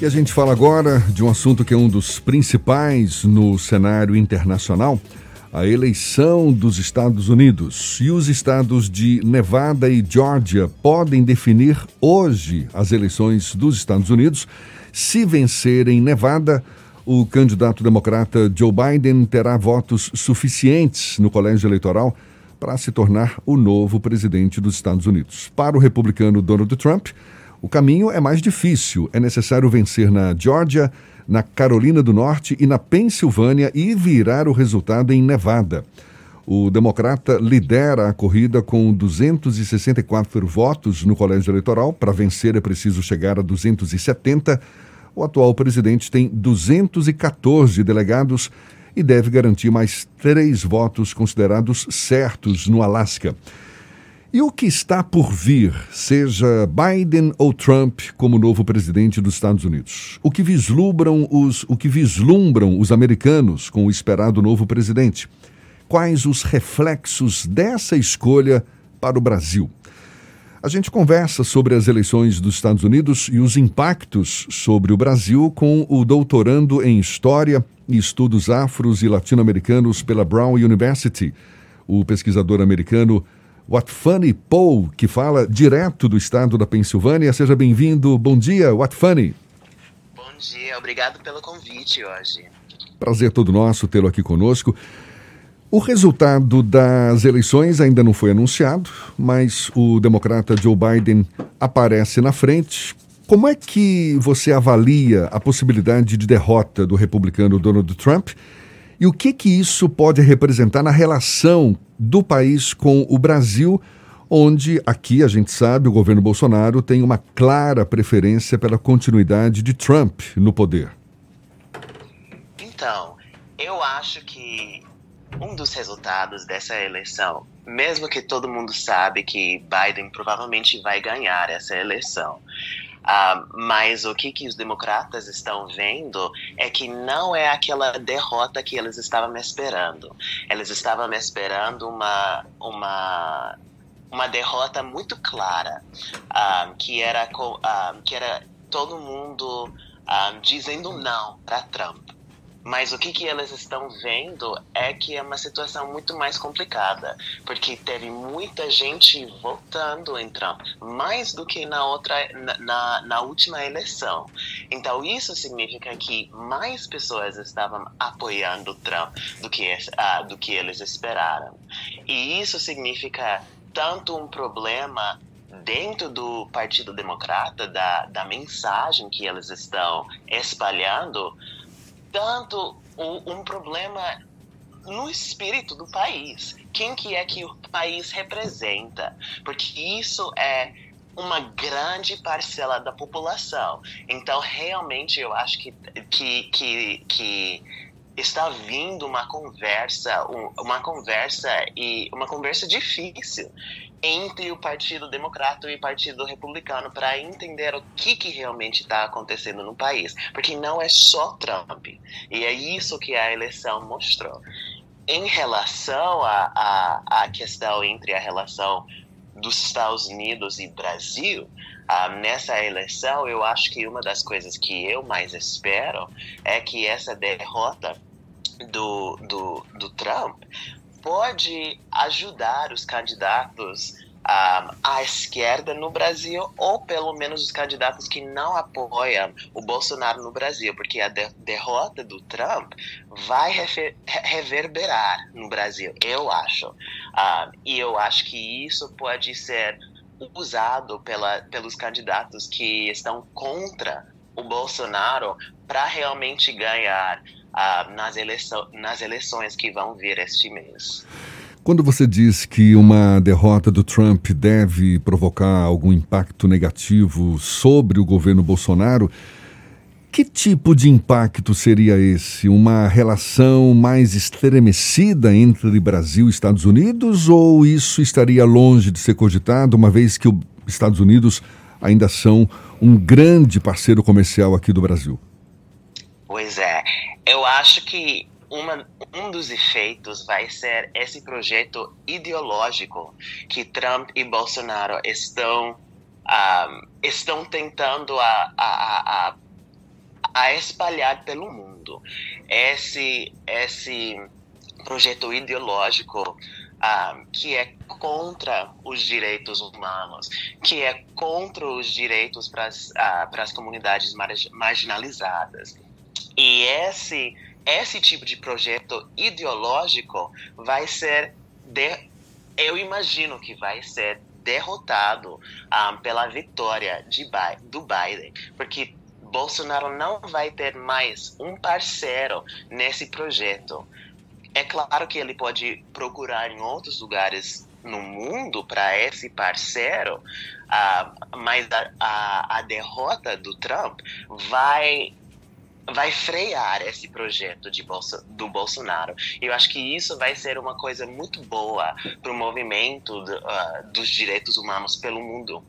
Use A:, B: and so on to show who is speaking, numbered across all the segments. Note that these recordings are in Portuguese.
A: E a gente fala agora de um assunto que é um dos principais no cenário internacional, a eleição dos Estados Unidos. E os estados de Nevada e Georgia podem definir hoje as eleições dos Estados Unidos. Se vencerem Nevada, o candidato democrata Joe Biden terá votos suficientes no colégio eleitoral para se tornar o novo presidente dos Estados Unidos. Para o republicano Donald Trump, o caminho é mais difícil. É necessário vencer na Geórgia, na Carolina do Norte e na Pensilvânia e virar o resultado em Nevada. O democrata lidera a corrida com 264 votos no colégio eleitoral. Para vencer é preciso chegar a 270. O atual presidente tem 214 delegados e deve garantir mais três votos considerados certos no Alasca. E o que está por vir, seja Biden ou Trump como novo presidente dos Estados Unidos? O que vislumbram os, o que vislumbram os americanos com o esperado novo presidente? Quais os reflexos dessa escolha para o Brasil? A gente conversa sobre as eleições dos Estados Unidos e os impactos sobre o Brasil com o doutorando em História e Estudos Afros e Latino-Americanos pela Brown University, o pesquisador americano What Funny Paul, que fala direto do estado da Pensilvânia. Seja bem-vindo. Bom dia, What Funny.
B: Bom dia, obrigado pelo convite hoje.
A: Prazer todo nosso tê-lo aqui conosco. O resultado das eleições ainda não foi anunciado, mas o democrata Joe Biden aparece na frente. Como é que você avalia a possibilidade de derrota do republicano Donald Trump? E o que que isso pode representar na relação do país com o Brasil, onde aqui a gente sabe o governo Bolsonaro tem uma clara preferência pela continuidade de Trump no poder?
B: Então, eu acho que um dos resultados dessa eleição, mesmo que todo mundo sabe que Biden provavelmente vai ganhar essa eleição, Uh, mas o que, que os democratas estão vendo é que não é aquela derrota que eles estavam esperando. Eles estavam esperando uma, uma, uma derrota muito clara, uh, que, era, uh, que era todo mundo dizendo não para Trump. Mas o que, que eles estão vendo é que é uma situação muito mais complicada, porque teve muita gente votando em Trump, mais do que na outra, na, na última eleição. Então isso significa que mais pessoas estavam apoiando Trump do que, uh, do que eles esperaram. E isso significa tanto um problema dentro do Partido Democrata, da, da mensagem que eles estão espalhando, tanto um problema no espírito do país. Quem que é que o país representa? Porque isso é uma grande parcela da população. Então, realmente, eu acho que, que, que, que está vindo uma conversa, uma conversa e uma conversa difícil entre o Partido Democrata e o Partido Republicano para entender o que, que realmente está acontecendo no país. Porque não é só Trump. E é isso que a eleição mostrou. Em relação à questão entre a relação dos Estados Unidos e Brasil, ah, nessa eleição, eu acho que uma das coisas que eu mais espero é que essa derrota do, do, do Trump pode ajudar os candidatos à esquerda no Brasil, ou pelo menos os candidatos que não apoiam o Bolsonaro no Brasil, porque a de derrota do Trump vai reverberar no Brasil, eu acho. Um, e eu acho que isso pode ser usado pela, pelos candidatos que estão contra o Bolsonaro para realmente ganhar uh, nas, eleição, nas eleições que vão vir este mês.
A: Quando você diz que uma derrota do Trump deve provocar algum impacto negativo sobre o governo Bolsonaro, que tipo de impacto seria esse? Uma relação mais estremecida entre Brasil e Estados Unidos ou isso estaria longe de ser cogitado, uma vez que os Estados Unidos ainda são um grande parceiro comercial aqui do Brasil?
B: Pois é, eu acho que uma, um dos efeitos vai ser esse projeto ideológico que Trump e Bolsonaro estão, um, estão tentando a, a, a a espalhar pelo mundo. Esse, esse projeto ideológico ah, que é contra os direitos humanos, que é contra os direitos para as ah, comunidades marginalizadas. E esse, esse tipo de projeto ideológico vai ser, de, eu imagino que vai ser derrotado um, pela vitória de, do Biden, porque Bolsonaro não vai ter mais um parceiro nesse projeto. É claro que ele pode procurar em outros lugares no mundo para esse parceiro, uh, mas a, a, a derrota do Trump vai vai frear esse projeto de Bolso, do Bolsonaro. Eu acho que isso vai ser uma coisa muito boa para o movimento do, uh, dos direitos humanos pelo mundo.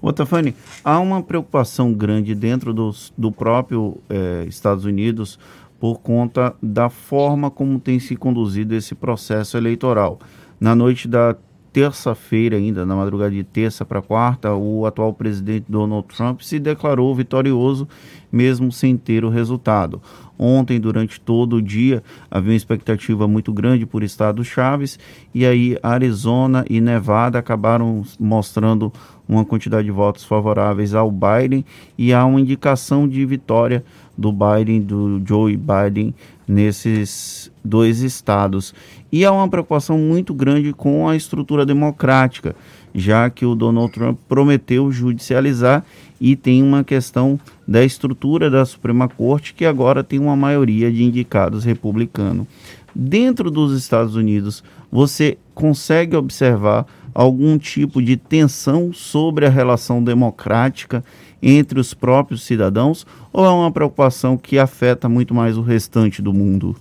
C: Otafani, há uma preocupação grande dentro dos, do próprio eh, Estados Unidos por conta da forma como tem se conduzido esse processo eleitoral. Na noite da terça-feira, ainda na madrugada de terça para quarta, o atual presidente Donald Trump se declarou vitorioso, mesmo sem ter o resultado. Ontem, durante todo o dia, havia uma expectativa muito grande por estados chaves, e aí Arizona e Nevada acabaram mostrando uma quantidade de votos favoráveis ao Biden e há uma indicação de vitória do Biden, do Joe Biden, nesses dois estados. E há uma preocupação muito grande com a estrutura democrática, já que o Donald Trump prometeu judicializar e tem uma questão da estrutura da Suprema Corte, que agora tem uma maioria de indicados republicanos. Dentro dos Estados Unidos, você consegue observar algum tipo de tensão sobre a relação democrática entre os próprios cidadãos ou é uma preocupação que afeta muito mais o restante do mundo?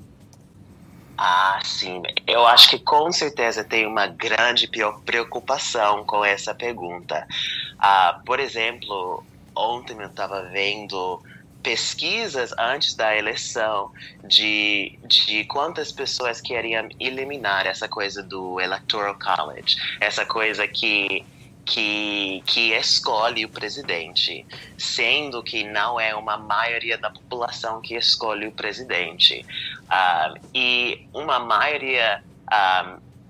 B: Ah, sim. Eu acho que com certeza tem uma grande preocupação com essa pergunta. Ah, por exemplo, ontem eu estava vendo pesquisas antes da eleição de, de quantas pessoas queriam eliminar essa coisa do Electoral College, essa coisa que que, que escolhe o presidente, sendo que não é uma maioria da população que escolhe o presidente. Uh, e uma maioria,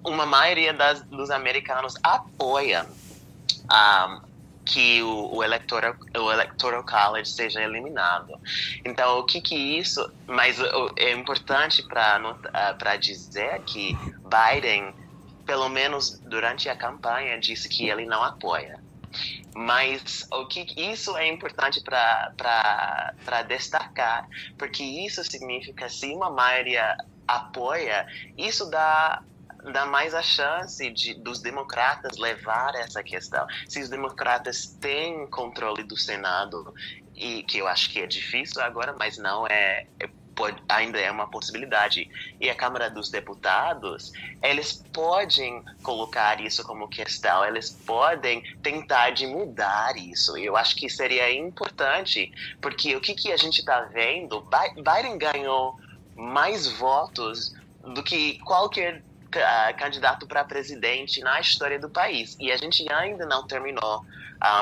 B: um, uma maioria das, dos americanos apoiam um, que o, o, electoral, o electoral college seja eliminado. Então, o que que isso... Mas é importante para uh, dizer que Biden pelo menos durante a campanha, disse que ele não apoia. Mas o que isso é importante para destacar, porque isso significa se uma maioria apoia, isso dá dá mais a chance de, dos democratas levar essa questão. Se os democratas têm controle do Senado, e que eu acho que é difícil agora, mas não é, é pode, ainda é uma possibilidade. E a Câmara dos Deputados, eles podem colocar isso como questão, eles podem tentar de mudar isso. Eu acho que seria importante, porque o que, que a gente está vendo, Biden ganhou mais votos do que qualquer candidato para presidente na história do país. E a gente ainda não terminou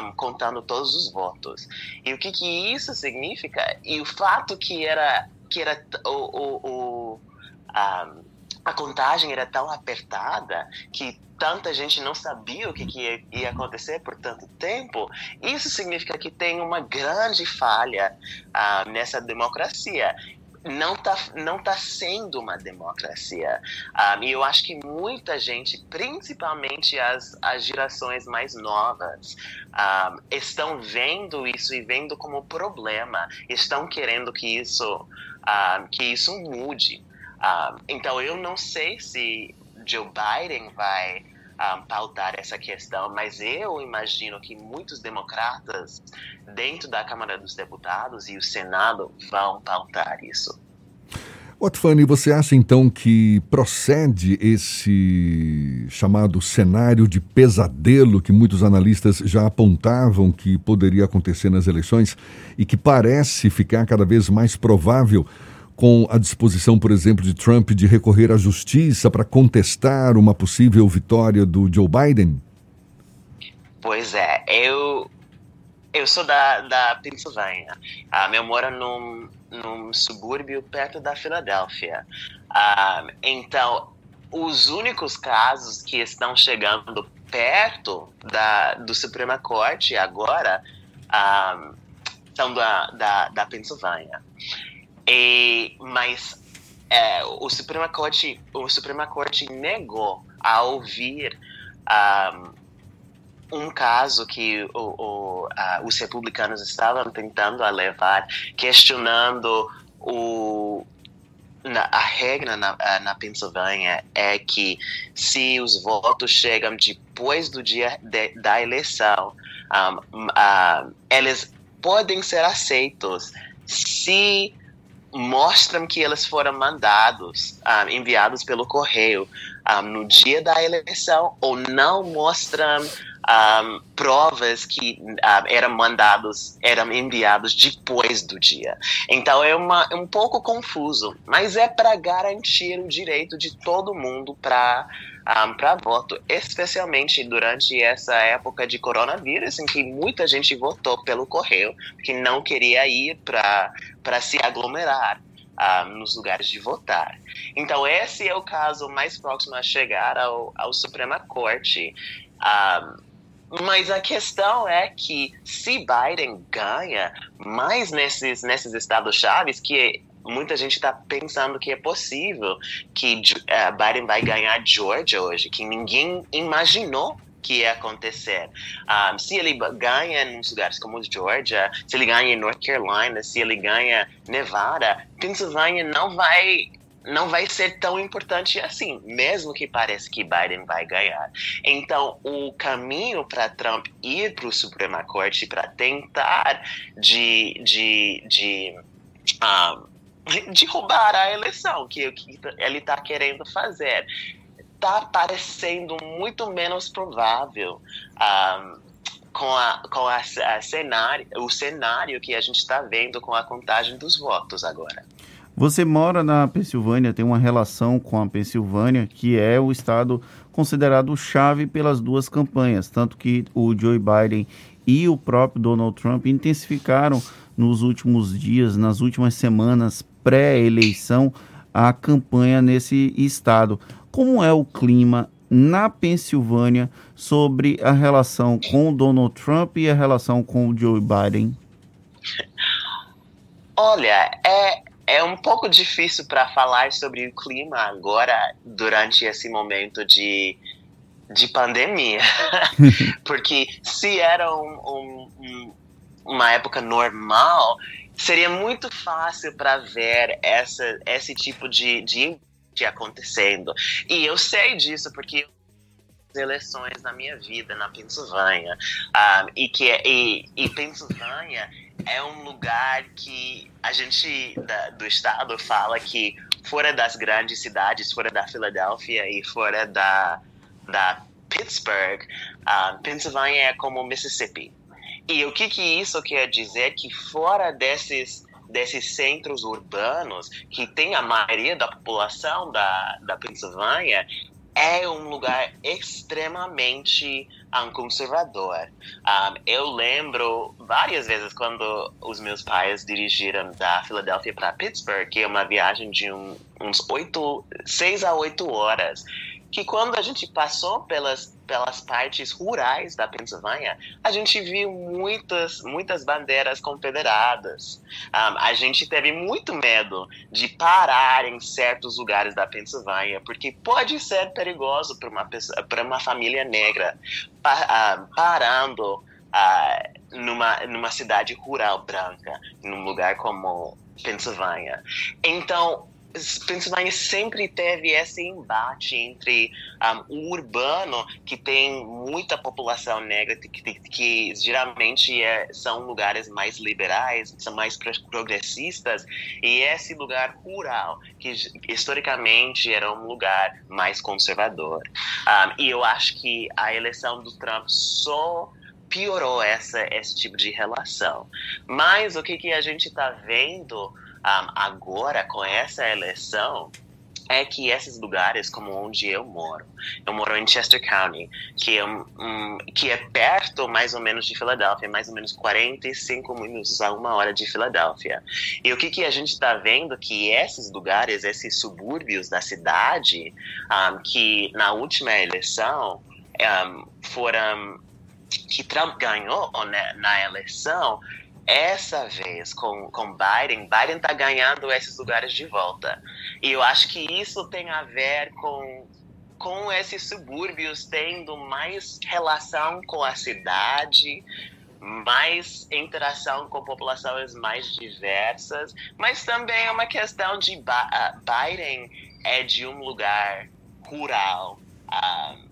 B: um, contando todos os votos. E o que, que isso significa? E o fato que era que era o, o, o a, a contagem era tão apertada que tanta gente não sabia o que, que ia, ia, acontecer por tanto tempo, isso significa que tem uma grande falha nessa democracia. Não está não tá sendo uma democracia. Um, ah, e eu acho que muita gente, principalmente as, as gerações mais novas, um, ah, estão vendo isso e vendo como problema, estão querendo que isso uh, que isso mude. Então, eu não sei se Joe Biden vai um, pautar essa questão, mas eu imagino que muitos democratas dentro da Câmara dos Deputados e o Senado vão pautar isso.
A: Otfani, você acha então que procede esse chamado cenário de pesadelo que muitos analistas já apontavam que poderia acontecer nas eleições e que parece ficar cada vez mais provável com a disposição, por exemplo, de Trump de recorrer à justiça para contestar uma possível vitória do Joe Biden?
B: Pois é, eu Eu sou da, da Pensilvânia. Um, eu moro num, num subúrbio perto da Filadélfia. Um, então, os únicos casos que estão chegando perto da, do Suprema Corte agora um, são da, da, da Pensilvânia. E, mas é, o Suprema Corte o Suprema Corte negou a ouvir um, um caso que o, o, os republicanos estavam tentando levar, questionando o, na, a regra na, na Pensilvânia é que se os votos chegam depois do dia de, da eleição, um, eles podem ser aceitos se mostram que eles foram mandados, um, enviados pelo correio um, no dia da eleição ou não mostram um, provas que eram mandados, eram enviados depois do dia. Então é, uma, é um pouco confuso, mas é para garantir o direito de todo mundo para um, para voto, especialmente durante essa época de coronavírus, em que muita gente votou pelo correio, que não queria ir para se aglomerar. Um, nos lugares de votar. Então, esse é o caso mais próximo a chegar ao, ao Suprema Corte. Um, mas a questão é que se Biden ganha mais nesses, nesses estados chaves, que muita gente está pensando que é possível que uh, Biden vai ganhar Georgia hoje, que ninguém imaginou que ia acontecer. Um, ah, se ele ganha nos lugares como Georgia, se ele ganha em North Carolina, se ele ganha Nevada, Pennsylvania não vai não vai ser tão importante assim, mesmo que pareça que Biden vai ganhar. Então, o caminho para Trump ir para o Suprema Corte para tentar de, de, de um, ah, de roubar a eleição que, que ele está querendo fazer. Está parecendo muito menos provável um, com, a, com a, a cenário, o cenário que a gente está vendo com a contagem dos votos agora.
C: Você mora na Pensilvânia, tem uma relação com a Pensilvânia, que é o estado considerado chave pelas duas campanhas, tanto que o Joe Biden e o próprio Donald Trump intensificaram nos últimos dias, nas últimas semanas pré-eleição, a campanha nesse estado. Como é o clima na Pensilvânia sobre a relação com o Donald Trump e a relação com o Joe Biden?
B: Olha, é, é um pouco difícil para falar sobre o clima agora, durante esse momento de, de pandemia. Porque se era um, um, um, uma época normal, seria muito fácil para ver essa, esse tipo de, de, de acontecendo. E eu sei disso porque eleições na minha vida na Pensilvânia um, e que é, e, e Pensilvânia é um lugar que a gente da, do estado fala que fora das grandes cidades fora da Filadélfia e fora da da Pittsburgh um, Pensilvânia é como Mississippi e o que, que isso quer dizer? Que fora desses, desses centros urbanos, que tem a maioria da população da, da Pensilvânia, é um lugar extremamente um, conservador. Um, eu lembro várias vezes quando os meus pais dirigiram da Filadélfia para Pittsburgh, que é uma viagem de um, uns oito, seis a oito horas que quando a gente passou pelas, pelas partes rurais da Pensilvânia, a gente viu muitas, muitas bandeiras confederadas. Um, a gente teve muito medo de parar em certos lugares da Pensilvânia, porque pode ser perigoso para uma, para uma família negra pa, uh, parando uh, numa, numa cidade rural branca, num lugar como Pensilvânia. Então, Pensilvânia sempre teve esse embate entre um, o urbano, que tem muita população negra, que, que, que geralmente é, são lugares mais liberais, são mais progressistas, e esse lugar rural, que historicamente era um lugar mais conservador. Um, e eu acho que a eleição do Trump só piorou essa, esse tipo de relação. Mas o que, que a gente está vendo um, agora com essa eleição é que esses lugares, como onde eu moro, eu moro em Chester County, que é, um, que é perto mais ou menos de Filadélfia, mais ou menos 45 minutos a uma hora de Filadélfia. E o que, que a gente está vendo que esses lugares, esses subúrbios da cidade, um, que na última eleição um, foram que Trump ganhou né, na eleição, essa vez com, com Biden, Biden está ganhando esses lugares de volta. E eu acho que isso tem a ver com, com esses subúrbios tendo mais relação com a cidade, mais interação com populações mais diversas, mas também é uma questão de Biden é de um lugar rural. Uh,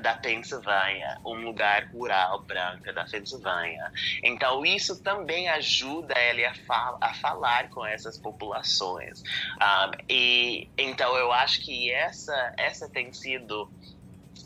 B: da Pensilvânia, um lugar rural branca da Pensilvânia. Então isso também ajuda ele a, fal a falar com essas populações. Um, e então eu acho que essa essa tem sido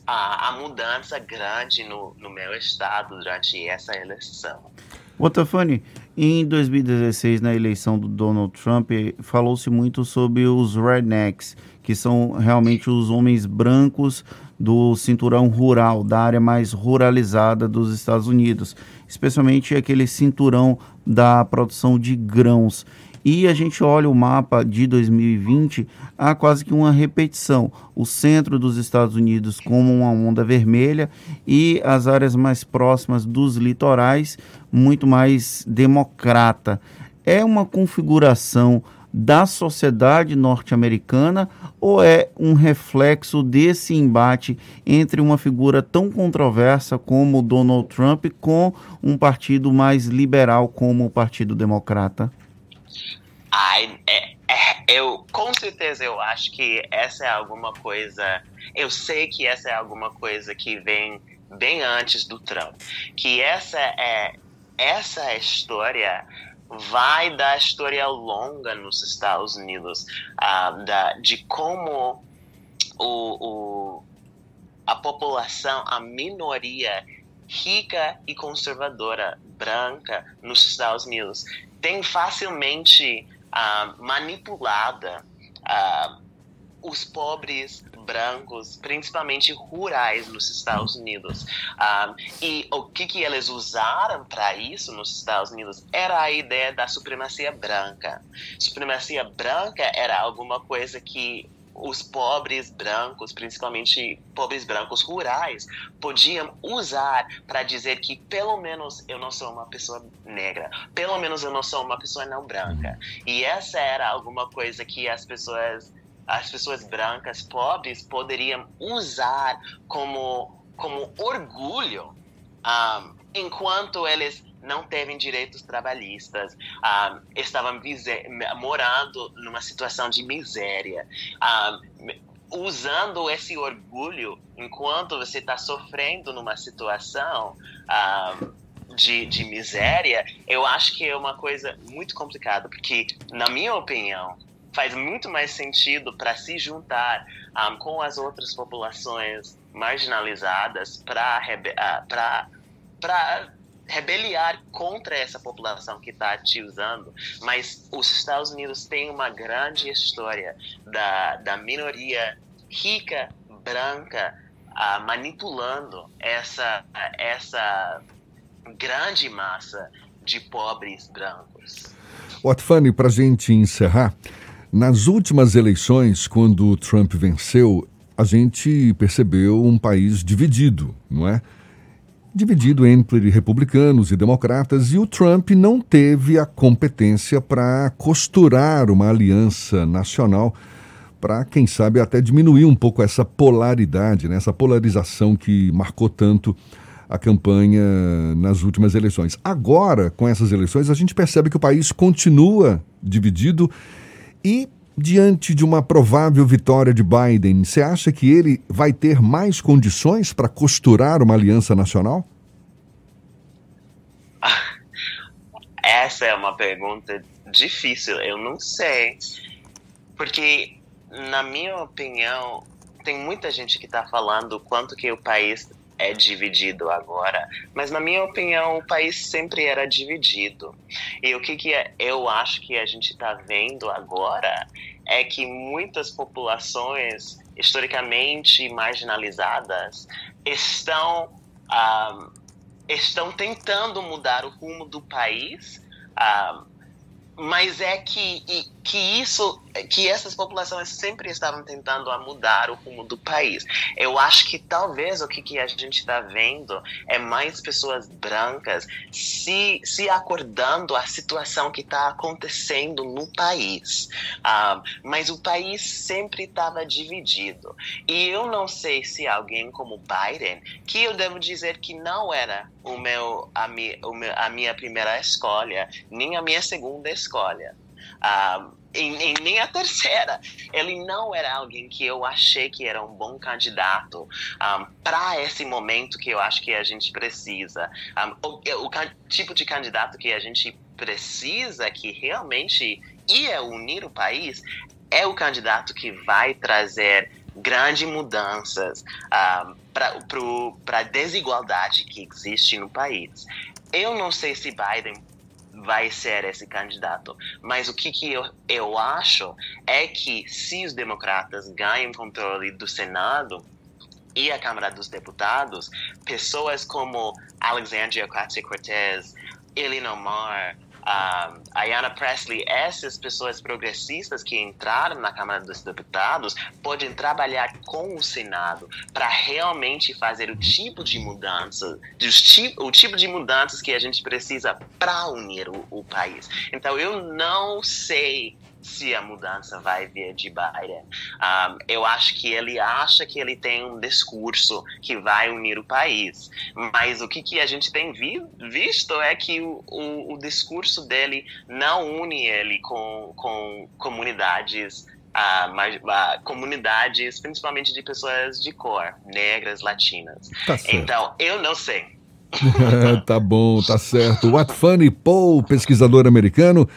B: a, a mudança grande no, no meu estado durante essa eleição.
C: Otafani, em 2016, na eleição do Donald Trump, falou-se muito sobre os rednecks, que são realmente os homens brancos do cinturão rural, da área mais ruralizada dos Estados Unidos, especialmente aquele cinturão da produção de grãos. E a gente olha o mapa de 2020, há quase que uma repetição. O centro dos Estados Unidos como uma onda vermelha e as áreas mais próximas dos litorais muito mais democrata. É uma configuração da sociedade norte-americana ou é um reflexo desse embate entre uma figura tão controversa como Donald Trump com um partido mais liberal como o Partido Democrata?
B: Ai, é, é, eu com certeza eu acho que essa é alguma coisa. Eu sei que essa é alguma coisa que vem bem antes do Trump, que essa é essa história vai da história longa nos Estados Unidos, uh, da, de como o, o, a população, a minoria rica e conservadora branca nos Estados Unidos tem facilmente uh, manipulada uh, os pobres brancos, principalmente rurais nos Estados Unidos. Um, e o que, que eles usaram para isso nos Estados Unidos era a ideia da supremacia branca. Supremacia branca era alguma coisa que os pobres brancos, principalmente pobres brancos rurais, podiam usar para dizer que pelo menos eu não sou uma pessoa negra, pelo menos eu não sou uma pessoa não branca. E essa era alguma coisa que as pessoas as pessoas brancas pobres poderiam usar como, como orgulho um, enquanto eles não teve direitos trabalhistas, um, estavam morando numa situação de miséria. Um, usando esse orgulho enquanto você está sofrendo numa situação um, de, de miséria, eu acho que é uma coisa muito complicada, porque, na minha opinião, faz muito mais sentido para se juntar um, com as outras populações marginalizadas para uh, rebeliar contra essa população que está te usando. Mas os Estados Unidos têm uma grande história da, da minoria rica, branca, uh, manipulando essa, essa grande massa de pobres brancos.
A: Otfani, para a gente encerrar, nas últimas eleições, quando o Trump venceu, a gente percebeu um país dividido, não é? Dividido entre republicanos e democratas, e o Trump não teve a competência para costurar uma aliança nacional para, quem sabe, até diminuir um pouco essa polaridade, né? essa polarização que marcou tanto a campanha nas últimas eleições. Agora, com essas eleições, a gente percebe que o país continua dividido e diante de uma provável vitória de Biden, você acha que ele vai ter mais condições para costurar uma aliança nacional?
B: Essa é uma pergunta difícil, eu não sei. Porque, na minha opinião, tem muita gente que está falando quanto que o país é dividido agora, mas na minha opinião o país sempre era dividido. E o que, que é, eu acho que a gente está vendo agora é que muitas populações historicamente marginalizadas estão um, estão tentando mudar o rumo do país um, mas é que, que isso, que essas populações sempre estavam tentando mudar o rumo do país. Eu acho que talvez o que, que a gente está vendo é mais pessoas brancas se, se acordando a situação que está acontecendo no país. Um, mas o país sempre estava dividido. E eu não sei se alguém como Biden, que eu devo dizer que não era o meu, a, mi, o meu, a minha primeira escolha, nem a minha segunda escolha. Um, e, nem a terceira. Ele não era alguém que eu achei que era um bom candidato um, para esse momento que eu acho que a gente precisa. Um, o, o, tipo de candidato que a gente precisa, que realmente ia unir o país, é o candidato que vai trazer grandes mudanças um, para a desigualdade que existe no país. Eu não sei se Biden vai ser esse candidato, mas o que, que eu, eu acho é que se os democratas ganham controle do Senado, e a Câmara dos Deputados, pessoas como Alexandria Ocasio-Cortez, Eleanor Mar, a Ayanna Presley, essas pessoas progressistas que entraram na Câmara dos Deputados podem trabalhar com o Senado para realmente fazer o tipo de mudança, o tipo de mudanças que a gente precisa para unir o, o país. Então eu não sei se a mudança vai vir de Biden. Um, eu acho que ele acha que ele tem um discurso que vai unir o país, mas o que, que a gente tem vi, visto é que o, o, o, discurso dele não une ele com, com comunidades uh, mais, uh, comunidades, principalmente de pessoas de cor, negras, latinas. Tá então, eu não sei.
A: tá bom, tá certo. What Funny Paul, pesquisador americano,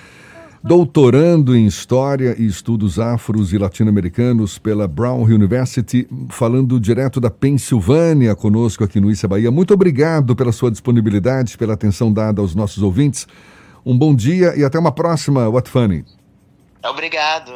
A: doutorando em História e Estudos Afros e Latino-Americanos pela Brown University, falando direto da Pensilvânia conosco aqui no Issa Bahia. Muito obrigado pela sua disponibilidade, pela atenção dada aos nossos ouvintes. Um bom dia e até uma próxima, What Funny.
B: Obrigado.